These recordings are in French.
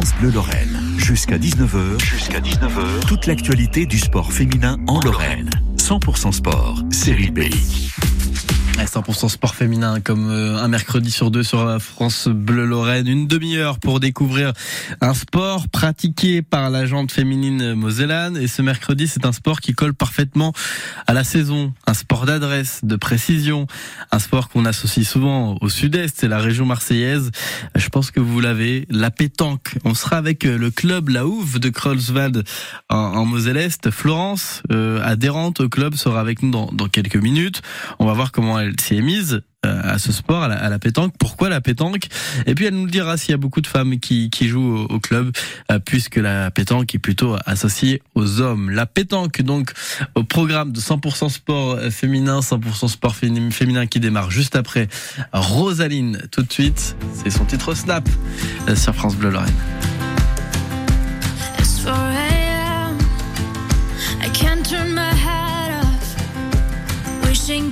France Bleu Lorraine. Jusqu'à 19h, jusqu'à 19h, toute l'actualité du sport féminin en Lorraine. 100% sport, série B. 100% sport féminin comme euh, un mercredi sur deux sur France Bleu Lorraine. Une demi-heure pour découvrir un sport pratiqué par la jante féminine mosellane. Et ce mercredi, c'est un sport qui colle parfaitement à la saison. Un sport d'adresse, de précision. Un sport qu'on associe souvent au sud-est, c'est la région marseillaise. Je pense que vous l'avez, la pétanque. On sera avec le club La Houve de Kreuzwald en, en Moselle-Est. Florence, euh, adhérente au club, sera avec nous dans, dans quelques minutes. On va voir comment elle elle s'y est mise euh, à ce sport, à la, pétanque. Pourquoi la pétanque? Et puis elle nous dira s'il y a beaucoup de femmes qui, jouent au, club, euh, puisque la pétanque est plutôt associée aux hommes. La pétanque, donc, au programme de 100% sport féminin, 100% sport féminin qui démarre juste après Rosaline. Tout de suite, c'est son titre Snap euh, sur France Bleu Lorraine.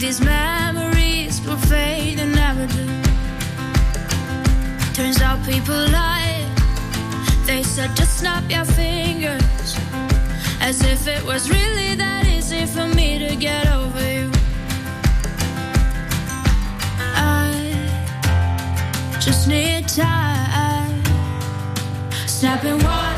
these fade and never do. Turns out people lie. They said just snap your fingers. As if it was really that easy for me to get over you. I just need time. Snapping one.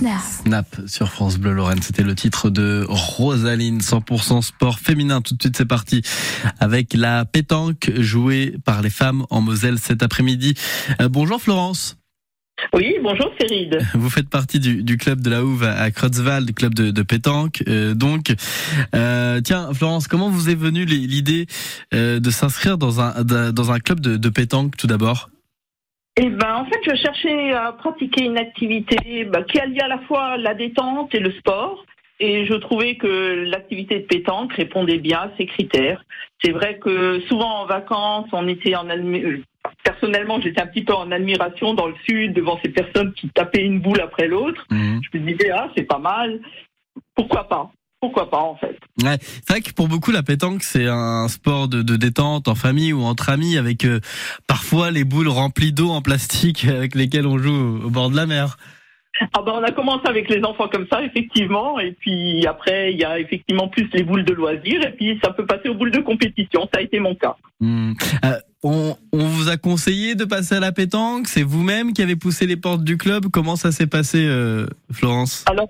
you? sur France Bleu Lorraine. C'était le titre de Rosaline, 100% sport féminin. Tout de suite, c'est parti avec la pétanque jouée par les femmes en Moselle cet après-midi. Euh, bonjour Florence. Oui, bonjour Cyril. Vous faites partie du, club de la Houve à Kreuzwald, du club de, pétanque. Euh, donc, euh, tiens, Florence, comment vous est venue l'idée de s'inscrire dans un, dans un club de pétanque tout d'abord? Eh ben, en fait, je cherchais à pratiquer une activité bah, qui allie à la fois la détente et le sport. Et je trouvais que l'activité de pétanque répondait bien à ces critères. C'est vrai que souvent en vacances, on était en personnellement, j'étais un petit peu en admiration dans le sud devant ces personnes qui tapaient une boule après l'autre. Mmh. Je me disais ah c'est pas mal, pourquoi pas? Pourquoi pas en fait. Ouais, c'est vrai que pour beaucoup la pétanque c'est un sport de, détente en famille ou entre amis avec euh, parfois les boules remplies d'eau en plastique avec lesquelles on joue au bord de la mer. ah ben, on a commencé avec les enfants comme ça, effectivement, et puis après, il y a effectivement plus les boules de loisirs, et puis ça peut passer aux boules de compétition. Ça a été mon cas. Hmm. Euh, on, vous a conseillé de passer à la pétanque? C'est vous-même qui avez poussé les portes du club? Comment ça s'est passé, euh, Florence? Alors,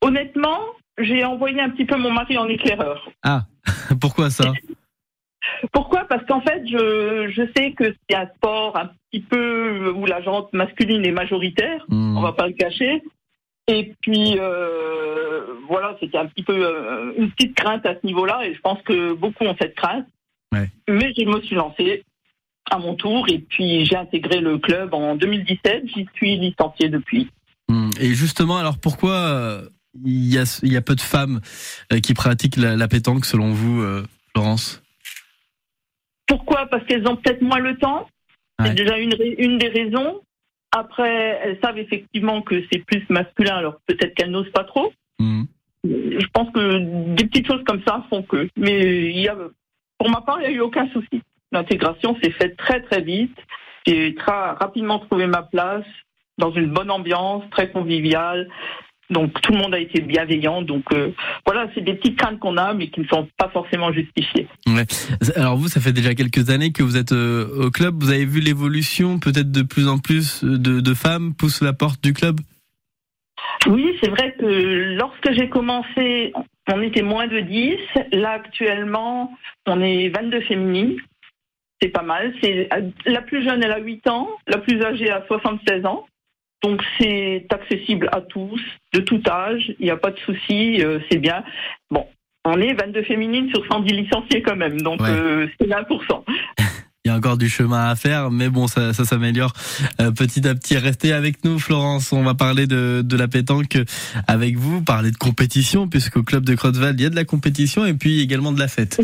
honnêtement, j'ai envoyé un petit peu mon mari en éclaireur. Ah, pourquoi ça? Pourquoi? Parce qu'en fait, je, je sais que c'est un sport un petit peu où la jante masculine est majoritaire, hmm. on va pas le cacher. Et puis euh, voilà, c'était un petit peu euh, une petite crainte à ce niveau-là, et je pense que beaucoup ont cette crainte. Mais je me suis lancée à mon tour, et puis j'ai intégré le club en 2017. J'y suis licenciée depuis. Hmm. Et justement, alors pourquoi euh, il y, a, il y a peu de femmes qui pratiquent la, la pétanque selon vous, Florence pourquoi? Parce qu'elles ont peut-être moins le temps. C'est déjà une, une des raisons. Après, elles savent effectivement que c'est plus masculin, alors peut-être qu'elles n'osent pas trop. Hmm. Je pense que des petites choses comme ça font que. Mais il y a, pour ma part, il n'y a eu aucun souci. L'intégration s'est faite très très vite. J'ai très rapidement trouvé ma place dans une bonne ambiance, très conviviale. Donc tout le monde a été bienveillant. Donc euh, voilà, c'est des petites craintes qu'on a, mais qui ne sont pas forcément justifiées. Ouais. Alors vous, ça fait déjà quelques années que vous êtes euh, au club. Vous avez vu l'évolution, peut-être de plus en plus de, de femmes poussent la porte du club? Oui, c'est vrai que lorsque j'ai commencé, on était moins de 10. Là actuellement, on est 22 féminines. C'est pas mal. C'est la plus jeune, elle a 8 ans, la plus âgée a 76 ans. Donc c'est accessible à tous, de tout âge, il n'y a pas de souci, euh, c'est bien. Bon, on est 22 féminines sur 110 licenciés quand même, donc euh, c'est 1%. Il y a encore du chemin à faire, mais bon, ça, ça s'améliore euh, petit à petit. Restez avec nous, Florence. On va parler de, de la pétanque avec vous, parler de compétition, puisqu'au club de Crotteval, il y a de la compétition et puis également de la fête.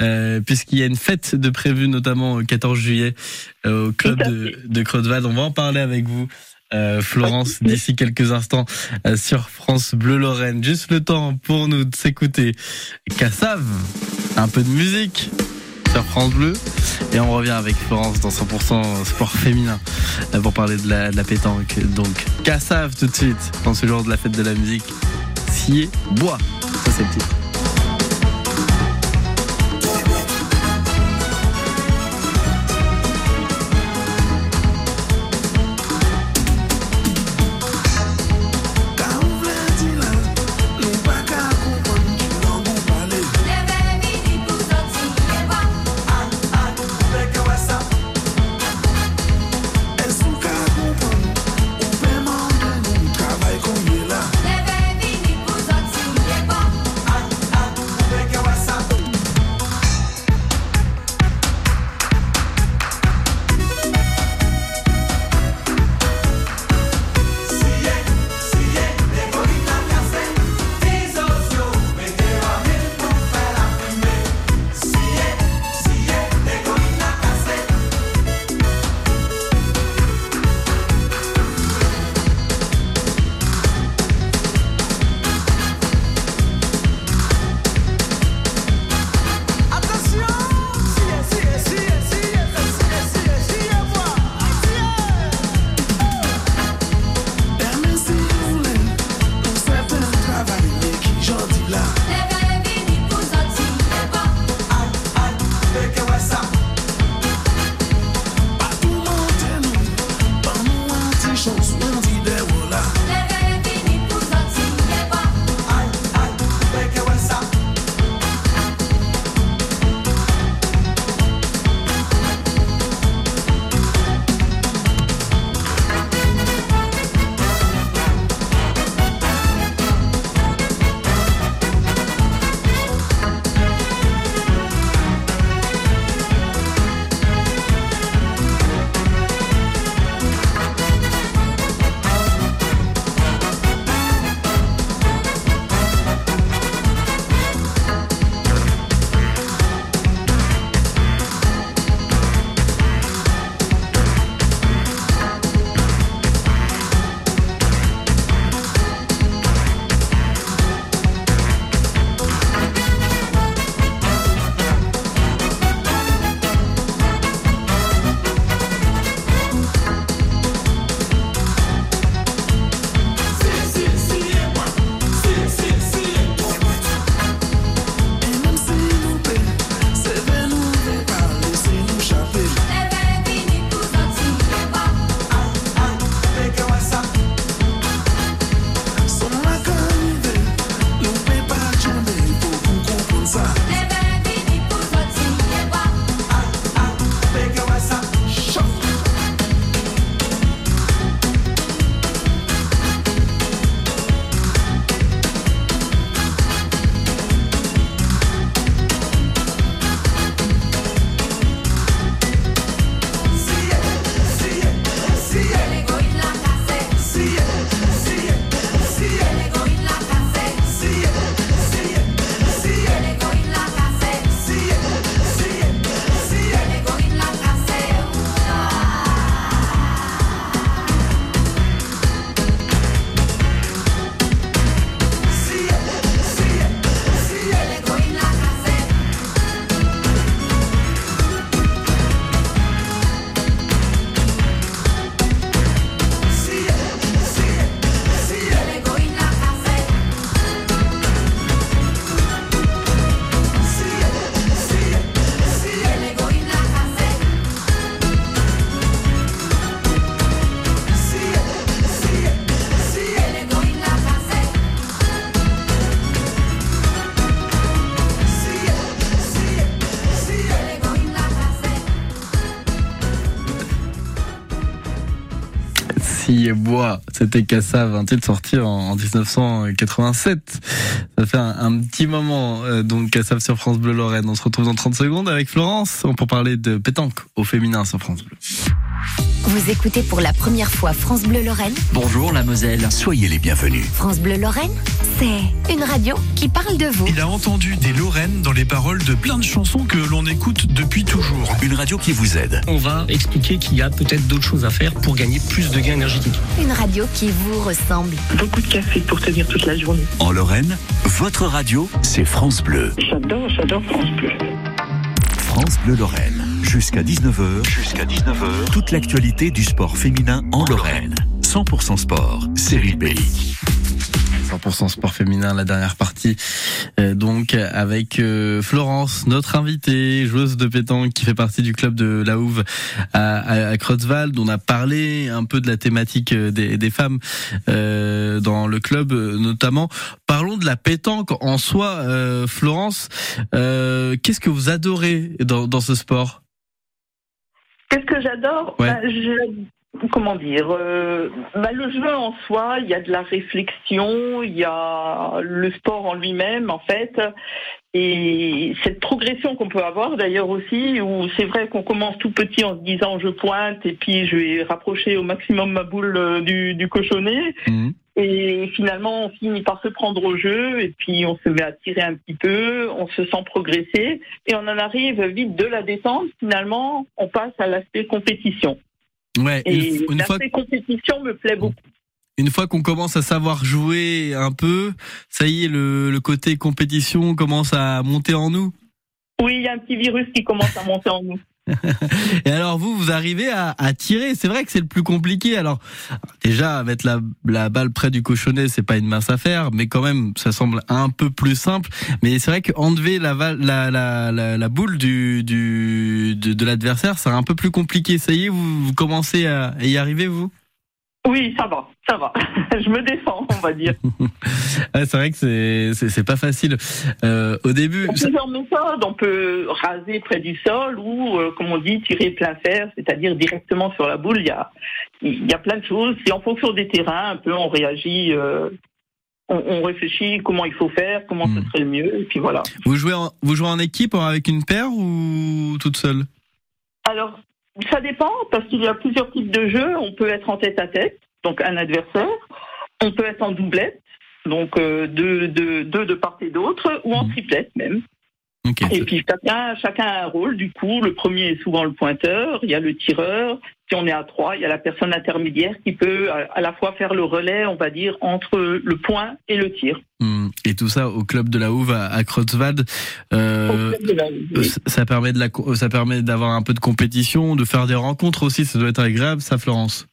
Euh, Puisqu'il y a une fête de prévue, notamment le 14 juillet, au club de, de On va en parler avec vous. Euh, Florence d'ici quelques instants euh, sur France Bleu Lorraine. Juste le temps pour nous de s'écouter Cassav, un peu de musique sur France Bleu et on revient avec Florence dans 100% sport féminin euh, pour parler de la, de la pétanque. Donc Cassav tout de suite dans ce jour de la fête de la musique. Scier bois, ça c'est le titre. Et bois, c'était Cassav, un titre sorti en 1987. Ça fait un, petit moment, euh, donc Cassav sur France Bleu Lorraine. On se retrouve dans 30 secondes avec Florence pour parler de pétanque au féminin sur France Bleu. Vous écoutez pour la première fois France Bleu Lorraine Bonjour la Moselle. Soyez les bienvenus. France Bleu Lorraine, c'est une radio qui parle de vous. Il a entendu des Lorraines dans les paroles de plein de chansons que l'on écoute depuis toujours. Une radio qui vous aide. On va expliquer qu'il y a peut-être d'autres choses à faire pour gagner plus de gains énergétiques. Une radio qui vous ressemble. Beaucoup de café pour tenir toute la journée. En Lorraine, votre radio, c'est France Bleu. J'adore, j'adore France Bleu. France Bleu Lorraine. Jusqu'à 19h. Jusqu'à 19h. Toute l'actualité du sport féminin en Lorraine. 100% sport, série B. 100% sport féminin, la dernière partie. Euh, donc avec euh, Florence, notre invitée, joueuse de pétanque qui fait partie du club de la Houve à, à, Kreuzwald. On a parlé un peu de la thématique euh, des, des femmes euh, dans le club notamment. Parlons de la pétanque en soi, Florence. Qu'est-ce que vous adorez dans, dans ce sport? Qu'est-ce que j'adore? Ouais. Bah, je- Comment dire euh, bah, Le jeu en soi, il y a de la réflexion, il y a le sport en lui-même en fait, et cette progression qu'on peut avoir d'ailleurs aussi, où c'est vrai qu'on commence tout petit en se disant je pointe et puis je vais rapprocher au maximum ma boule euh, du, du cochonnet, Mhm. Et finalement, on finit par se prendre au jeu et puis on se met à tirer un petit peu, on se sent progresser et on en arrive vite de la détente. Finalement, on passe à l'aspect compétition. Ouais, Et l'aspect compétition me plaît beaucoup. une fois qu'on commence à savoir jouer un peu, ça y est, le, le côté compétition commence à monter en nous? Oui, il y a un petit virus qui commence à monter en nous. Et alors vous, vous arrivez à, tirer. C'est vrai que c'est le plus compliqué. Alors déjà mettre la, balle près du cochonnet, c'est pas une mince affaire, mais quand même, ça semble un peu plus simple. Mais c'est vrai qu'enlever la, la, boule du, de, de l'adversaire, c'est un peu plus compliqué. Ça y est, vous commencez à y arriver vous? Oui, ça va, ça va. Je me défends, on va dire. Ouais, C'est vrai que c'est pas facile. Euh, au début, y a ça- plusieurs méthodes. On peut raser près du sol ou, euh, comme on dit, tirer plein fer, c'est-à-dire directement sur la boule. Il y a, il y a plein de choses. C'est en fonction des terrains, un peu, on réagit, euh, on, on réfléchit comment il faut faire, comment Hmm. ce serait le mieux, et puis voilà. vous jouez en, vous jouez en équipe avec une paire ou toute seule? Alors, ça dépend, parce qu'il y a plusieurs types de jeux. On peut être en tête à tête, donc un adversaire. On peut être en doublette, donc euh, deux, deux, deux de part et d'autre, ou en Mhm. triplette même. Et puis chacun, chacun a un rôle. Du coup, le premier est souvent le pointeur, il y a le tireur. Si on est à trois, il y a la personne intermédiaire qui peut à à la fois faire le relais, on va dire, entre le point et le tir. Hmm. Et tout ça au club de la Houve à, Kreuzwald. Euh, club de la- Euh, ça- Ça permet de la, co- ça permet d'avoir un peu de compétition, de faire des rencontres aussi. Ça doit être agréable, ça, Florence?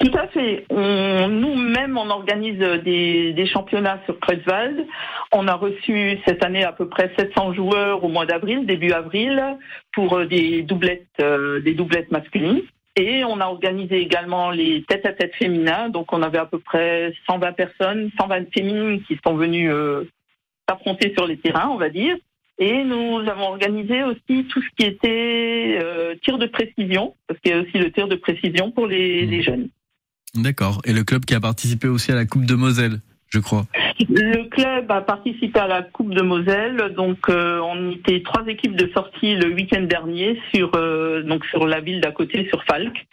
Tout à fait. Nous-mêmes, on organise des, des championnats sur Kreuzwald. On a reçu cette année à peu près 700 joueurs au mois d'avril, début avril, pour euh, des doublettes, euh, des doublettes masculines. Et on a organisé également les tête-à-tête féminins. Donc, on avait à peu près 120 personnes, 120 féminines qui sont venues euh, s'affronter sur les terrains, on va dire. Et nous avons organisé aussi tout ce qui était euh, tir de précision, parce qu'il y a aussi le tir de précision pour les, Mhm. les jeunes. D'accord. Et le club qui a participé aussi à la Coupe de Moselle, je crois. Le club a participé à la Coupe de Moselle, donc euh, on était trois équipes de sortie le week-end dernier sur euh, donc sur la ville d'à côté, sur Falk.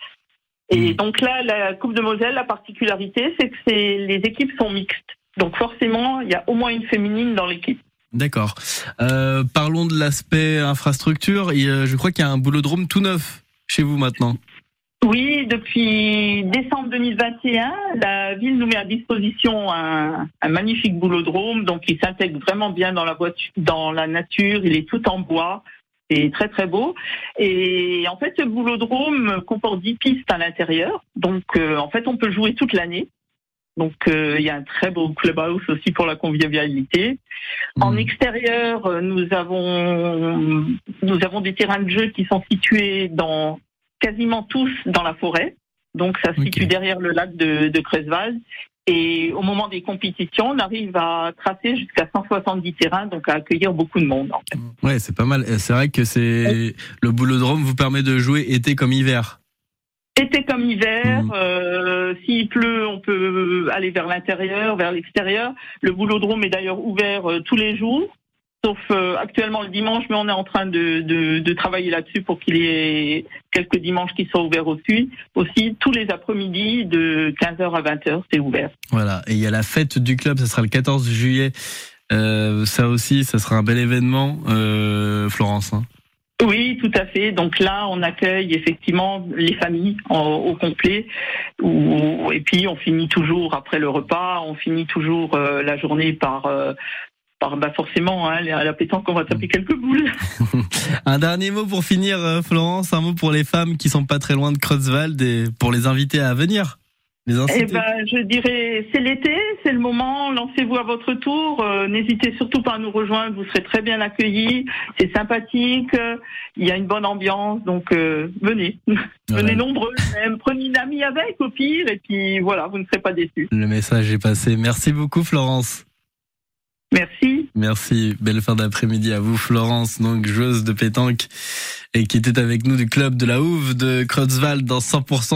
Et Mhm. donc là, la Coupe de Moselle, la particularité, c'est que les équipes sont mixtes. Donc forcément, il y a au moins une féminine dans l'équipe. D'accord. Euh, parlons de l'aspect infrastructure. Je crois qu'il y a un boulodrome tout neuf chez vous maintenant. Oui, depuis décembre 2021, la ville nous met à disposition un, magnifique boulodrome, donc il s'intègre vraiment bien dans la voiture, dans la nature. Il est tout en bois, c'est très très beau. Et en fait, ce boulodrome comporte 10 pistes à l'intérieur, donc euh, en fait, on peut jouer toute l'année. Donc euh, il y a un très beau clubhouse aussi pour la convivialité. En Hmm. extérieur, euh, nous avons nous avons des terrains de jeu qui sont situés dans quasiment tous dans la forêt. Donc ça se situe derrière le lac de, de. Et au moment des compétitions, on arrive à tracer jusqu'à 170 terrains, donc à accueillir beaucoup de monde. en fait. Ouais, c'est pas mal. C'est vrai que c'est le boulodrome vous permet de jouer été comme hiver. Été comme hiver, Mhm. euh, s'il pleut, on peut aller vers l'intérieur, vers l'extérieur. Le boulodrome est d'ailleurs ouvert euh, tous les jours, sauf euh, actuellement le dimanche, mais on est en train de, de, de travailler là-dessus pour qu'il y ait quelques dimanches qui soient ouverts aussi. Aussi, tous les après-midi de 15h à 20h, c'est ouvert. Voilà. Et il y a la fête du club, ça sera le 14 juillet. Euh, ça aussi, ça sera un bel événement, euh, Florence. hein. Oui, tout à fait. Donc là, on accueille effectivement les familles au complet. Et puis, on finit toujours après le repas, on finit toujours euh, la journée par, euh, par bah forcément, hein, la pétanque, on va taper quelques boules. Un dernier mot pour finir, euh, Florence. Un mot pour les femmes qui sont pas très loin de Creutzwald et pour les inviter à venir. Les Eh ben, je dirais, c'est l'été, c'est le moment. Lancez-vous à votre tour. Euh, N'hésitez surtout pas à nous rejoindre. Vous serez très bien accueillis. C'est sympathique. euh, Il y a une bonne ambiance. Donc, euh, venez. Voilà. Venez nombreux même. Prenez une amie avec au pire. Et puis, voilà, vous ne serez pas déçus. Le message est passé. Merci beaucoup, Florence. Merci. Merci. Belle fin d'après-midi à vous, Florence, donc joueuse de pétanque et qui était avec nous du club de la Houve de Creutzwald dans 100%